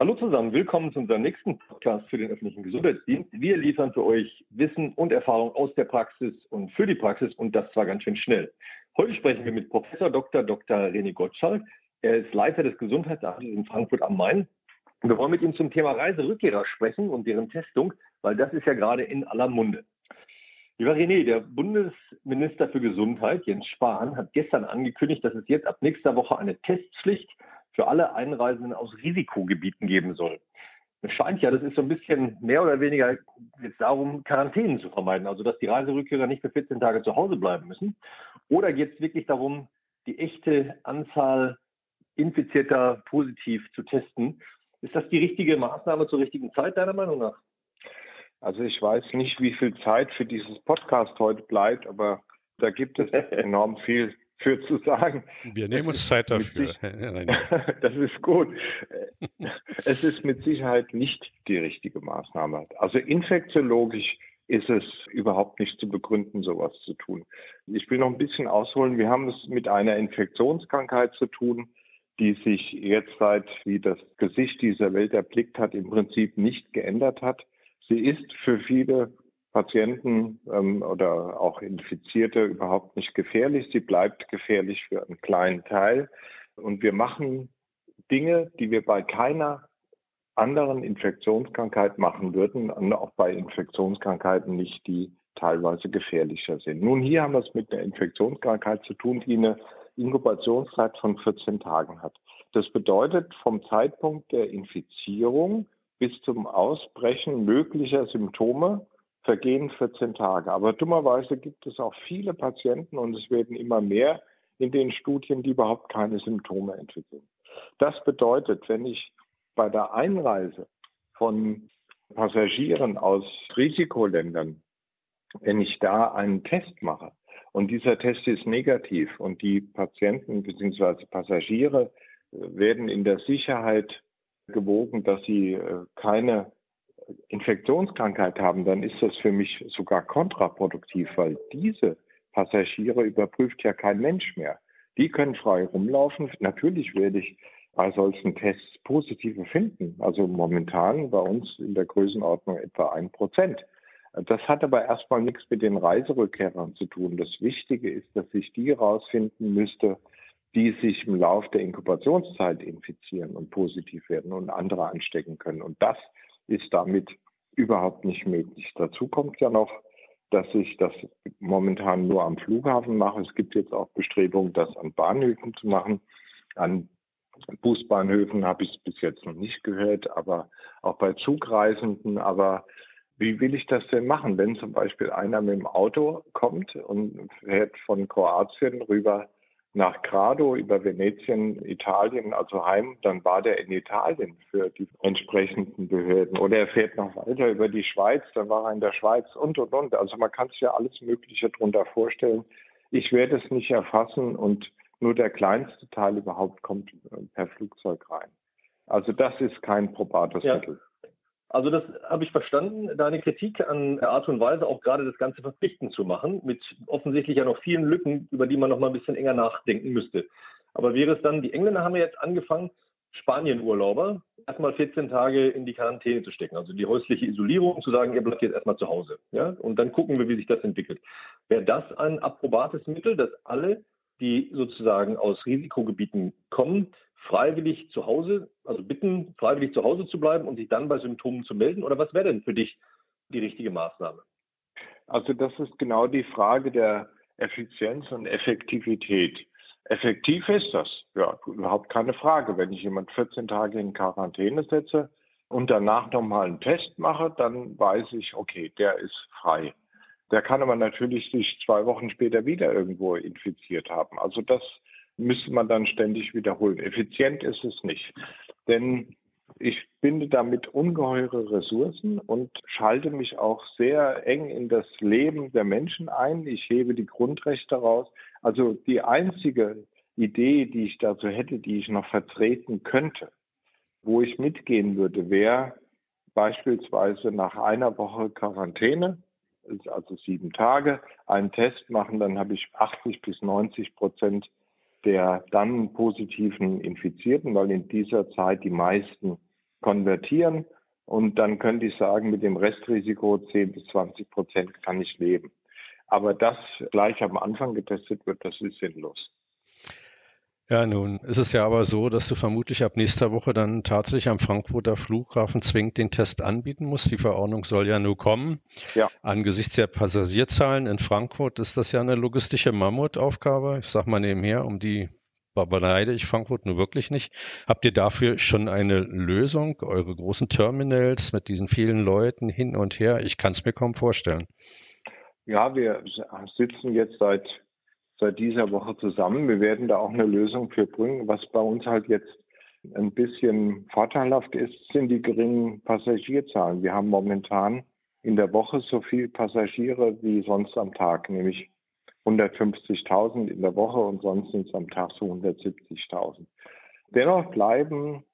Hallo zusammen, willkommen zu unserem nächsten Podcast für den öffentlichen Gesundheitsdienst. Wir liefern für euch Wissen und Erfahrung aus der Praxis und für die Praxis und das zwar ganz schön schnell. Heute sprechen wir mit Professor Dr. Dr. René Gottschalk. Er ist Leiter des Gesundheitsamtes in Frankfurt am Main. Wir wollen mit ihm zum Thema Reiserückkehrer sprechen und deren Testung, weil das ist ja gerade in aller Munde. Lieber René, der Bundesminister für Gesundheit, Jens Spahn, hat gestern angekündigt, dass es jetzt ab nächster Woche eine Testpflicht für alle Einreisenden aus Risikogebieten geben soll. Es scheint ja, das ist so ein bisschen mehr oder weniger jetzt darum, Quarantänen zu vermeiden, also dass die Reiserückkehrer nicht für 14 Tage zu Hause bleiben müssen. Oder geht es wirklich darum, die echte Anzahl Infizierter positiv zu testen? Ist das die richtige Maßnahme zur richtigen Zeit, deiner Meinung nach? Also ich weiß nicht, wie viel Zeit für dieses Podcast heute bleibt, aber da gibt es enorm viel für zu sagen. Wir nehmen uns Zeit dafür. das ist gut. Es ist mit Sicherheit nicht die richtige Maßnahme. Also infektiologisch ist es überhaupt nicht zu begründen, sowas zu tun. Ich will noch ein bisschen ausholen. Wir haben es mit einer Infektionskrankheit zu tun, die sich jetzt seit, wie das Gesicht dieser Welt erblickt hat, im Prinzip nicht geändert hat. Sie ist für viele Patienten ähm, oder auch Infizierte überhaupt nicht gefährlich. Sie bleibt gefährlich für einen kleinen Teil. Und wir machen Dinge, die wir bei keiner anderen Infektionskrankheit machen würden, und auch bei Infektionskrankheiten nicht, die teilweise gefährlicher sind. Nun, hier haben wir es mit einer Infektionskrankheit zu tun, die eine Inkubationszeit von 14 Tagen hat. Das bedeutet, vom Zeitpunkt der Infizierung bis zum Ausbrechen möglicher Symptome vergehen 14 Tage. Aber dummerweise gibt es auch viele Patienten und es werden immer mehr in den Studien, die überhaupt keine Symptome entwickeln. Das bedeutet, wenn ich bei der Einreise von Passagieren aus Risikoländern, wenn ich da einen Test mache und dieser Test ist negativ und die Patienten bzw. Passagiere werden in der Sicherheit gewogen, dass sie äh, keine Infektionskrankheit haben, dann ist das für mich sogar kontraproduktiv, weil diese Passagiere überprüft ja kein Mensch mehr. Die können frei rumlaufen. Natürlich werde ich bei solchen Tests positive finden. Also momentan bei uns in der Größenordnung etwa ein Prozent. Das hat aber erstmal nichts mit den Reiserückkehrern zu tun. Das Wichtige ist, dass ich die herausfinden müsste, die sich im Laufe der Inkubationszeit infizieren und positiv werden und andere anstecken können. Und das ist damit überhaupt nicht möglich. Dazu kommt ja noch, dass ich das momentan nur am Flughafen mache. Es gibt jetzt auch Bestrebungen, das an Bahnhöfen zu machen. An Busbahnhöfen habe ich es bis jetzt noch nicht gehört, aber auch bei Zugreisenden. Aber wie will ich das denn machen, wenn zum Beispiel einer mit dem Auto kommt und fährt von Kroatien rüber nach Grado über Venetien, Italien, also heim, dann war der in Italien für die entsprechenden Behörden. Oder er fährt noch weiter über die Schweiz, dann war er in der Schweiz und, und, und. Also man kann sich ja alles Mögliche darunter vorstellen. Ich werde es nicht erfassen und nur der kleinste Teil überhaupt kommt äh, per Flugzeug rein. Also das ist kein probates ja. Mittel. Also das habe ich verstanden, deine Kritik an der Art und Weise, auch gerade das Ganze verpflichtend zu machen, mit offensichtlich ja noch vielen Lücken, über die man noch mal ein bisschen enger nachdenken müsste. Aber wäre es dann, die Engländer haben ja jetzt angefangen, Spanien-Urlauber erstmal 14 Tage in die Quarantäne zu stecken, also die häusliche Isolierung, zu sagen, ihr bleibt jetzt erstmal zu Hause. Ja? Und dann gucken wir, wie sich das entwickelt. Wäre das ein approbates Mittel, dass alle, die sozusagen aus Risikogebieten kommen, freiwillig zu Hause, also bitten, freiwillig zu Hause zu bleiben und sich dann bei Symptomen zu melden? Oder was wäre denn für dich die richtige Maßnahme? Also das ist genau die Frage der Effizienz und Effektivität. Effektiv ist das, ja, überhaupt keine Frage. Wenn ich jemand 14 Tage in Quarantäne setze und danach nochmal einen Test mache, dann weiß ich, okay, der ist frei. Der kann aber natürlich sich zwei Wochen später wieder irgendwo infiziert haben. Also das müsste man dann ständig wiederholen. Effizient ist es nicht. Denn ich binde damit ungeheure Ressourcen und schalte mich auch sehr eng in das Leben der Menschen ein. Ich hebe die Grundrechte raus. Also die einzige Idee, die ich dazu hätte, die ich noch vertreten könnte, wo ich mitgehen würde, wäre beispielsweise nach einer Woche Quarantäne, also sieben Tage, einen Test machen, dann habe ich 80 bis 90 Prozent der dann positiven Infizierten, weil in dieser Zeit die meisten konvertieren und dann könnte ich sagen, mit dem Restrisiko 10 bis 20 Prozent kann ich leben. Aber das gleich am Anfang getestet wird, das ist sinnlos. Ja, nun ist es ja aber so, dass du vermutlich ab nächster Woche dann tatsächlich am Frankfurter Flughafen zwingend den Test anbieten musst. Die Verordnung soll ja nur kommen. Ja. Angesichts der Passagierzahlen in Frankfurt ist das ja eine logistische Mammutaufgabe. Ich sag mal nebenher, um die beneide ich Frankfurt nur wirklich nicht. Habt ihr dafür schon eine Lösung? Eure großen Terminals mit diesen vielen Leuten hin und her? Ich kann es mir kaum vorstellen. Ja, wir sitzen jetzt seit seit dieser Woche zusammen. Wir werden da auch eine Lösung für bringen. Was bei uns halt jetzt ein bisschen vorteilhaft ist, sind die geringen Passagierzahlen. Wir haben momentan in der Woche so viele Passagiere wie sonst am Tag, nämlich 150.000 in der Woche und sonst sind es am Tag so 170.000. Dennoch bleiben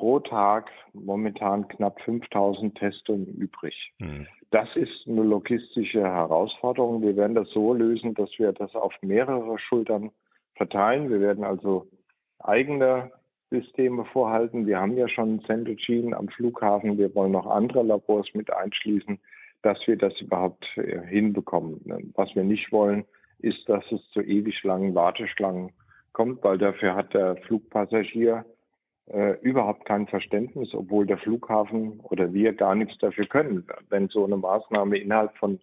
pro Tag momentan knapp 5000 Testungen übrig. Mhm. Das ist eine logistische Herausforderung. Wir werden das so lösen, dass wir das auf mehrere Schultern verteilen. Wir werden also eigene Systeme vorhalten. Wir haben ja schon Centogene am Flughafen. Wir wollen noch andere Labors mit einschließen, dass wir das überhaupt äh, hinbekommen. Was wir nicht wollen, ist, dass es zu ewig langen Warteschlangen kommt, weil dafür hat der Flugpassagier äh, überhaupt kein Verständnis, obwohl der Flughafen oder wir gar nichts dafür können. Wenn so eine Maßnahme innerhalb von,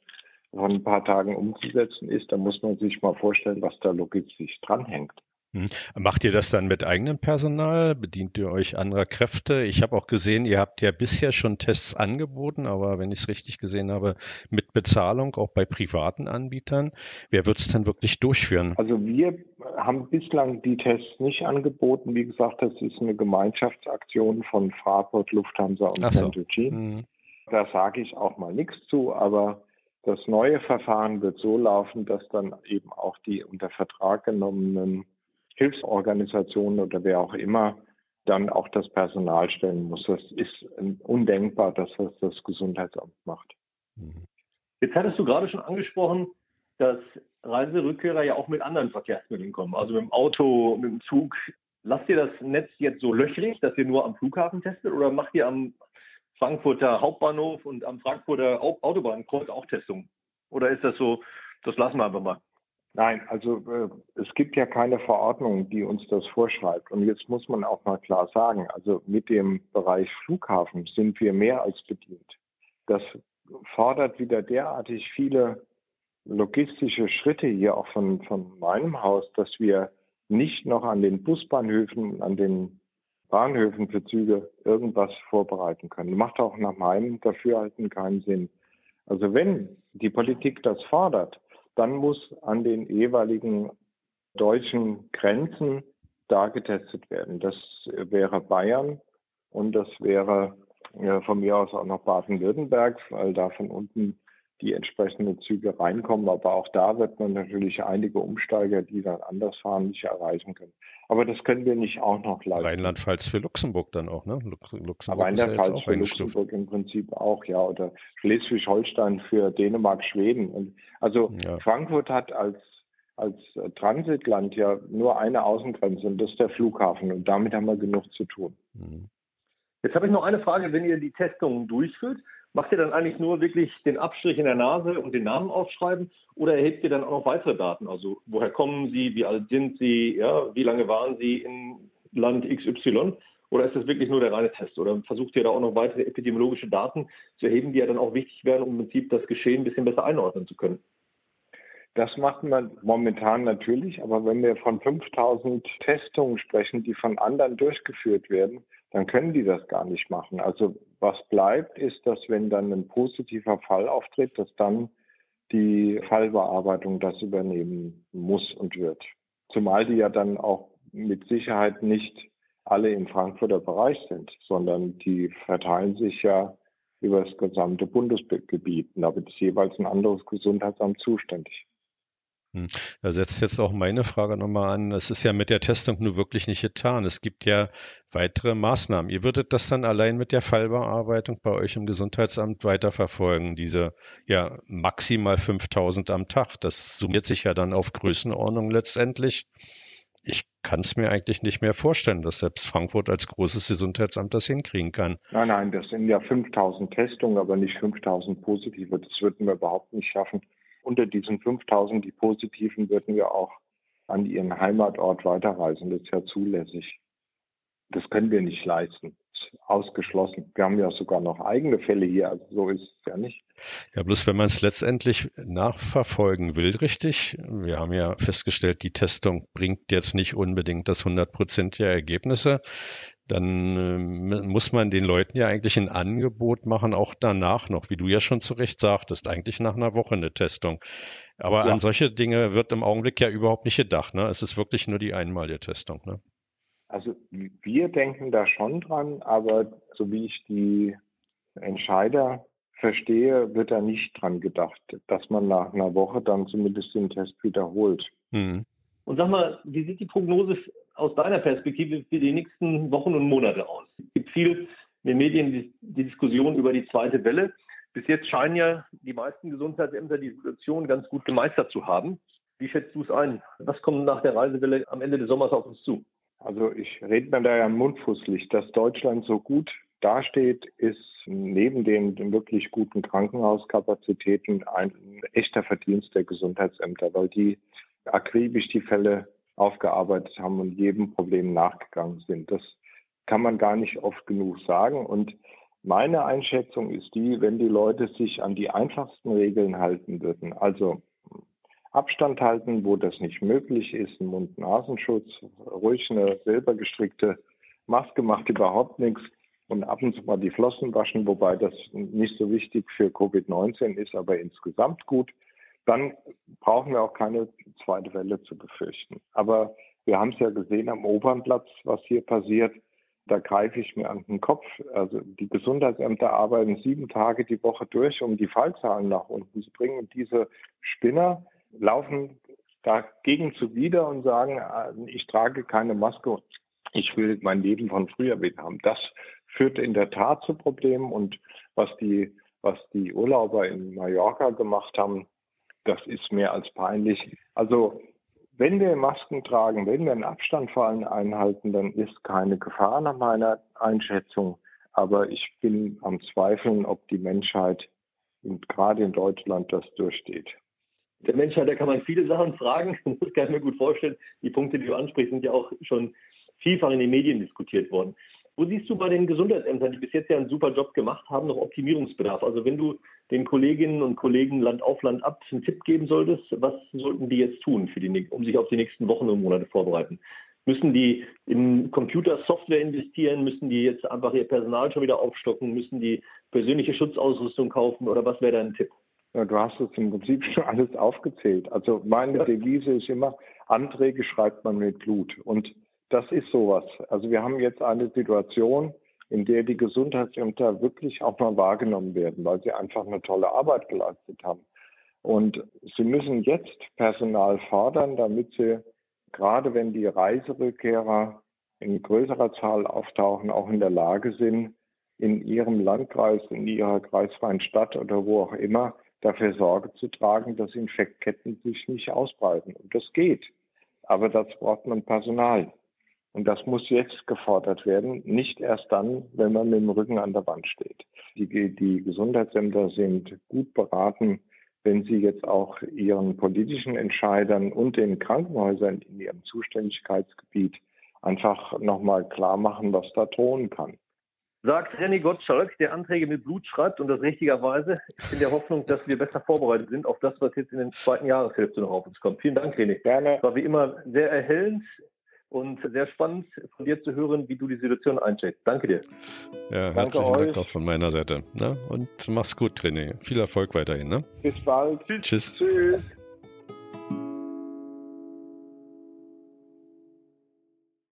von ein paar Tagen umzusetzen ist, dann muss man sich mal vorstellen, was da logistisch dranhängt. Hm. Macht ihr das dann mit eigenem Personal? Bedient ihr euch anderer Kräfte? Ich habe auch gesehen, ihr habt ja bisher schon Tests angeboten, aber wenn ich es richtig gesehen habe, mit Bezahlung auch bei privaten Anbietern. Wer wird es denn wirklich durchführen? Also wir haben bislang die Tests nicht angeboten. Wie gesagt, das ist eine Gemeinschaftsaktion von Fraport, Lufthansa und so. Centogene. Mhm. Da sage ich auch mal nichts zu, aber das neue Verfahren wird so laufen, dass dann eben auch die unter Vertrag genommenen Hilfsorganisationen oder wer auch immer dann auch das Personal stellen muss. Das ist undenkbar, dass das das Gesundheitsamt macht. Mhm. Jetzt hattest du gerade schon angesprochen, dass Reiserückkehrer ja auch mit anderen Verkehrsmitteln kommen, also mit dem Auto, mit dem Zug. Lasst ihr das Netz jetzt so löchrig, dass ihr nur am Flughafen testet oder macht ihr am Frankfurter Hauptbahnhof und am Frankfurter Autobahnkreuz auch Testungen? Oder ist das so, das lassen wir einfach mal? Nein, also äh, es gibt ja keine Verordnung, die uns das vorschreibt. Und jetzt muss man auch mal klar sagen, also mit dem Bereich Flughafen sind wir mehr als bedient. Das fordert wieder derartig viele logistische Schritte hier auch von, von meinem Haus, dass wir nicht noch an den Busbahnhöfen, an den Bahnhöfen für Züge irgendwas vorbereiten können. Macht auch nach meinem Dafürhalten keinen Sinn. Also wenn die Politik das fordert, dann muss an den jeweiligen deutschen Grenzen da getestet werden. Das wäre Bayern und das wäre ja, von mir aus auch noch Baden-Württemberg, weil da von unten die entsprechenden Züge reinkommen. Aber auch da wird man natürlich einige Umsteiger, die dann anders fahren, nicht erreichen können. Aber das können wir nicht auch noch leisten. Rheinland-Pfalz für Luxemburg dann auch, ne? Luxemburg Rheinland-Pfalz ja für Luxemburg im Prinzip auch, ja. Oder Schleswig-Holstein für Dänemark, Schweden. Und also ja. Frankfurt hat als als Transitland ja nur eine Außengrenze und das ist der Flughafen und damit haben wir genug zu tun. Mhm. Jetzt habe ich noch eine Frage, wenn ihr die Testungen durchführt, Macht ihr dann eigentlich nur wirklich den Abstrich in der Nase und den Namen aufschreiben oder erhebt ihr dann auch noch weitere Daten? Also woher kommen Sie, wie alt sind Sie, ja, wie lange waren Sie in Land XY? Oder ist das wirklich nur der reine Test? Oder versucht ihr da auch noch weitere epidemiologische Daten zu erheben, die ja dann auch wichtig wären, um im Prinzip das Geschehen ein bisschen besser einordnen zu können? Das macht man momentan natürlich, aber wenn wir von 5000 Testungen sprechen, die von anderen durchgeführt werden, dann können die das gar nicht machen. Also was bleibt, ist, dass wenn dann ein positiver Fall auftritt, dass dann die Fallbearbeitung das übernehmen muss und wird. Zumal die ja dann auch mit Sicherheit nicht alle im Frankfurter Bereich sind, sondern die verteilen sich ja über das gesamte Bundesgebiet. Und da wird jeweils ein anderes Gesundheitsamt zuständig. Hm. Da setzt jetzt auch meine Frage nochmal an. Es ist ja mit der Testung nur wirklich nicht getan. Es gibt ja weitere Maßnahmen. Ihr würdet das dann allein mit der Fallbearbeitung bei euch im Gesundheitsamt weiterverfolgen, diese ja maximal 5000 am Tag. Das summiert sich ja dann auf Größenordnung letztendlich. Ich kann es mir eigentlich nicht mehr vorstellen, dass selbst Frankfurt als großes Gesundheitsamt das hinkriegen kann. Nein, nein, das sind ja 5000 Testungen, aber nicht 5000 positive. Das würden wir überhaupt nicht schaffen. Unter diesen 5000, die positiven, würden wir auch an ihren Heimatort weiterreisen. Das ist ja zulässig. Das können wir nicht leisten ausgeschlossen. Wir haben ja sogar noch eigene Fälle hier, also so ist es ja nicht. Ja, bloß wenn man es letztendlich nachverfolgen will, richtig, wir haben ja festgestellt, die Testung bringt jetzt nicht unbedingt das 100 der Ergebnisse, dann äh, muss man den Leuten ja eigentlich ein Angebot machen, auch danach noch, wie du ja schon zu Recht sagtest, eigentlich nach einer Woche eine Testung. Aber ja. an solche Dinge wird im Augenblick ja überhaupt nicht gedacht. Ne? Es ist wirklich nur die einmalige Testung. Ne? Also wir denken da schon dran, aber so wie ich die Entscheider verstehe, wird da nicht dran gedacht, dass man nach einer Woche dann zumindest den Test wiederholt. Mhm. Und sag mal, wie sieht die Prognose aus deiner Perspektive für die nächsten Wochen und Monate aus? Es gibt viel in den Medien die, Diskussion über die zweite Welle. Bis jetzt scheinen ja die meisten Gesundheitsämter die Situation ganz gut gemeistert zu haben. Wie schätzt du es ein? Was kommt nach der Reisewelle am Ende des Sommers auf uns zu? Also ich rede mir da ja mundfußlich, dass Deutschland so gut dasteht, ist neben den, wirklich guten Krankenhauskapazitäten ein echter Verdienst der Gesundheitsämter, weil die akribisch die Fälle aufgearbeitet haben und jedem Problem nachgegangen sind. Das kann man gar nicht oft genug sagen. Und meine Einschätzung ist die, wenn die Leute sich an die einfachsten Regeln halten würden, also Abstand halten, wo das nicht möglich ist, Mund-Nasenschutz, ruhig eine selber gestrickte Maske macht überhaupt nichts und ab und zu mal die Flossen waschen, wobei das nicht so wichtig für Covid-19 ist, aber insgesamt gut, dann brauchen wir auch keine zweite Welle zu befürchten. Aber wir haben es ja gesehen am Opernplatz, was hier passiert. Da greife ich mir an den Kopf. Also die Gesundheitsämter arbeiten sieben Tage die Woche durch, um die Fallzahlen nach unten zu bringen. Und diese Spinner, laufen dagegen zuwider und sagen, äh, ich trage keine Maske, ich will mein Leben von früher wieder haben. Das führt in der Tat zu Problemen und was die, was die Urlauber in Mallorca gemacht haben, das ist mehr als peinlich. Also wenn wir Masken tragen, wenn wir einen Abstand vor allem einhalten, dann ist keine Gefahr nach meiner Einschätzung. Aber ich bin am Zweifeln, ob die Menschheit gerade in Deutschland das durchsteht der Menschheit, da kann man viele Sachen fragen. Das kann ich mir gut vorstellen. Die Punkte, die du ansprichst, sind ja auch schon vielfach in den Medien diskutiert worden. Wo siehst du bei den Gesundheitsämtern, die bis jetzt ja einen super Job gemacht haben, noch Optimierungsbedarf? Also wenn du den Kolleginnen und Kollegen Land auf Land ab einen Tipp geben solltest, was sollten die jetzt tun, die, um sich auf die nächsten Wochen und Monate vorbereiten? Müssen die in Computersoftware investieren? Müssen die jetzt einfach ihr Personal schon wieder aufstocken? Müssen die persönliche Schutzausrüstung kaufen? Oder was wäre dein Tipp? Ja, du hast es im Prinzip schon alles aufgezählt. Also meine Devise ist immer, Anträge schreibt man mit Blut. Und das ist sowas. Also wir haben jetzt eine Situation, in der die Gesundheitsämter wirklich auch mal wahrgenommen werden, weil sie einfach eine tolle Arbeit geleistet haben. Und sie müssen jetzt Personal fordern, damit sie, gerade wenn die Reiserückkehrer in größerer Zahl auftauchen, auch in der Lage sind, in ihrem Landkreis, in ihrer kreisfreien Stadt oder wo auch immer, dafür Sorge zu tragen, dass Infektketten sich nicht ausbreiten. Und das geht. Aber dazu braucht man Personal. Und das muss jetzt gefordert werden, nicht erst dann, wenn man mit dem Rücken an der Wand steht. Die, die Gesundheitsämter sind gut beraten, wenn sie jetzt auch ihren politischen Entscheidern und den Krankenhäusern in ihrem Zuständigkeitsgebiet einfach nochmal klar machen, was da drohen kann sagt René Gottschalk, der Anträge mit Blut schreibt und das richtigerweise in der Hoffnung, dass wir besser vorbereitet sind auf das, was jetzt in der zweiten Jahreshälfte noch auf uns kommt. Vielen Dank, René. Gerne. Es war wie immer sehr erhellend und sehr spannend von dir zu hören, wie du die Situation einschätzt. Danke dir. Ja, herzlichen Dank euch. auch von meiner Seite. Ne? Und mach's gut, René. Viel Erfolg weiterhin. Ne? Bis bald. Tschüss. Tschüss.